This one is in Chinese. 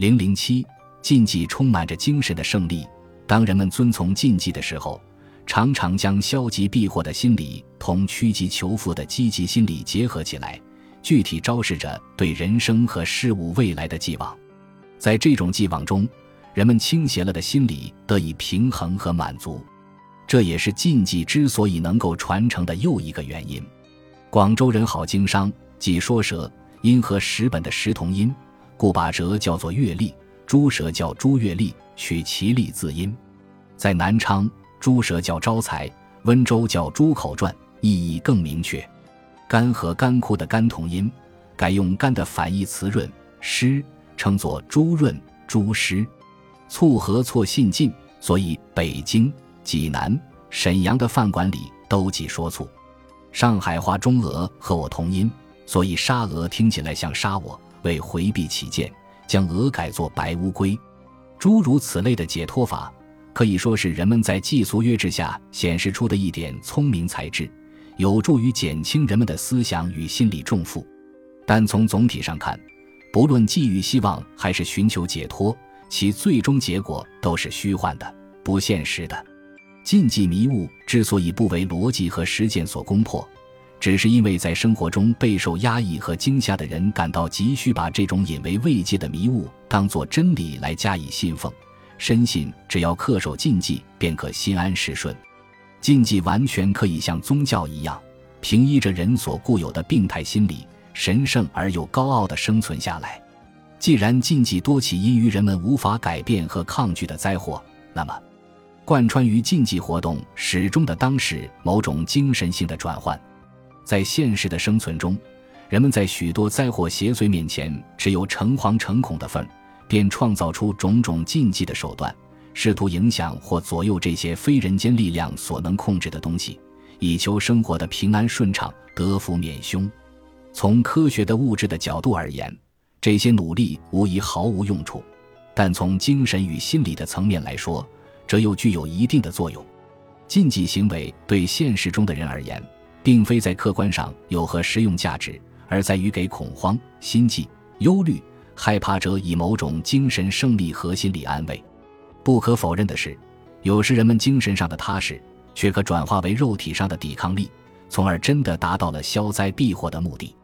零零七，禁忌充满着精神的胜利。当人们遵从禁忌的时候，常常将消极避祸的心理同趋吉求富的积极心理结合起来，具体昭示着对人生和事物未来的寄望。在这种寄望中，人们倾斜了的心理得以平衡和满足，这也是禁忌之所以能够传承的又一个原因。广州人好经商，即说舌，因和石本的石同音。故把蛇叫做月历，猪蛇叫朱月历，取其历字音。在南昌，猪蛇叫招财，温州叫猪口传，意义更明确。干和干枯的干同音，改用干的反义词润湿，称作猪润、猪湿。醋和错信近，所以北京、济南、沈阳的饭馆里都忌说醋。上海话中俄和我同音，所以沙俄听起来像杀我。为回避起见，将鹅改作白乌龟，诸如此类的解脱法，可以说是人们在祭俗约制下显示出的一点聪明才智，有助于减轻人们的思想与心理重负。但从总体上看，不论寄予希望还是寻求解脱，其最终结果都是虚幻的、不现实的。禁忌迷雾之所以不为逻辑和实践所攻破。只是因为在生活中备受压抑和惊吓的人感到急需把这种引为慰藉的迷雾当作真理来加以信奉，深信只要恪守禁忌便可心安事顺。禁忌完全可以像宗教一样，平依着人所固有的病态心理，神圣而又高傲地生存下来。既然禁忌多起因于人们无法改变和抗拒的灾祸，那么贯穿于禁忌活动始终的当是某种精神性的转换。在现实的生存中，人们在许多灾祸邪祟面前只有诚惶诚恐的份，便创造出种种禁忌的手段，试图影响或左右这些非人间力量所能控制的东西，以求生活的平安顺畅、得福免凶。从科学的物质的角度而言，这些努力无疑毫无用处；但从精神与心理的层面来说，则又具有一定的作用。禁忌行为对现实中的人而言，并非在客观上有何实用价值，而在于给恐慌、心悸、忧虑、害怕者以某种精神胜利和心理安慰。不可否认的是，有时人们精神上的踏实，却可转化为肉体上的抵抗力，从而真的达到了消灾避祸的目的。